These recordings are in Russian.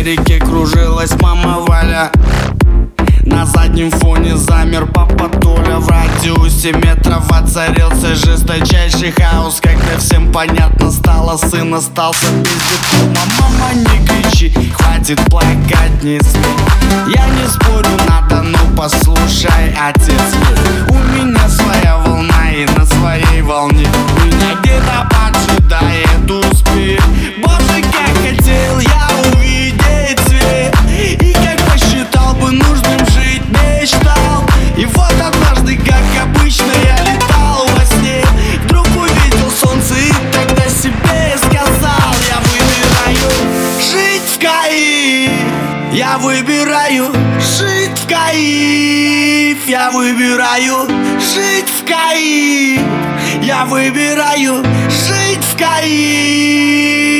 истерике кружилась мама Валя. На заднем фоне замер папа Толя. В радиусе метров воцарился жесточайший хаос. Когда всем понятно стало, сын остался без диплома. Мама, не кричи, хватит плакать, не смей Я не спорю, надо, ну послушай, отец У меня своя волна Я выбираю жить в Каиф Я выбираю жить в Каиф Я выбираю жить в Каиф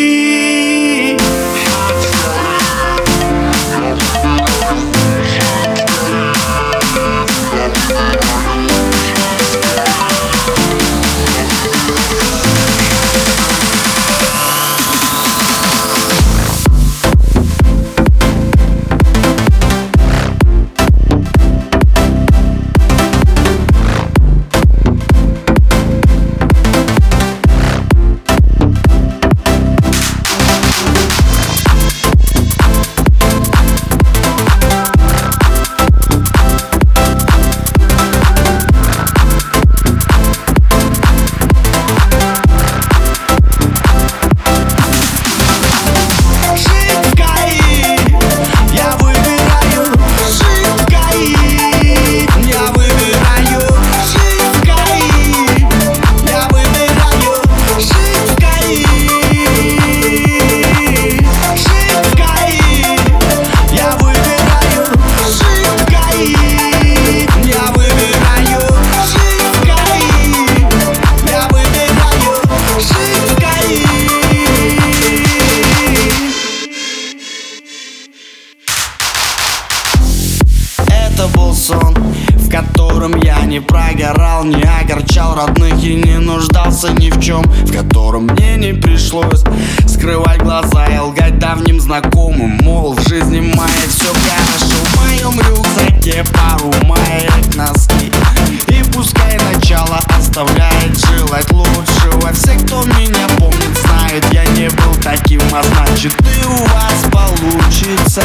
не прогорал, не огорчал родных и не нуждался ни в чем В котором мне не пришлось скрывать глаза и лгать давним знакомым. Мол, в жизни моей все хорошо. В моем рюкзаке пару маек носки. И пускай начало оставляет желать лучшего. Все, кто меня помнит, знают, я не был таким А значит и у вас получится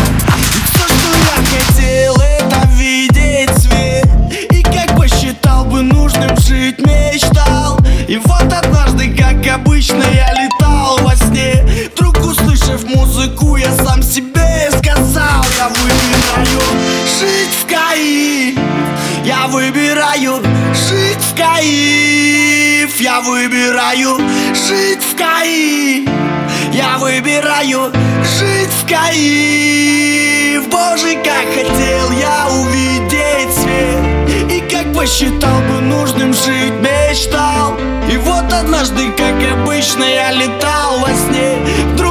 Я выбираю жить в Каиф Я выбираю жить в Каиф Боже, как хотел я увидеть свет. И как посчитал бы нужным жить мечтал. И вот однажды, как обычно, я летал во сне. Вдруг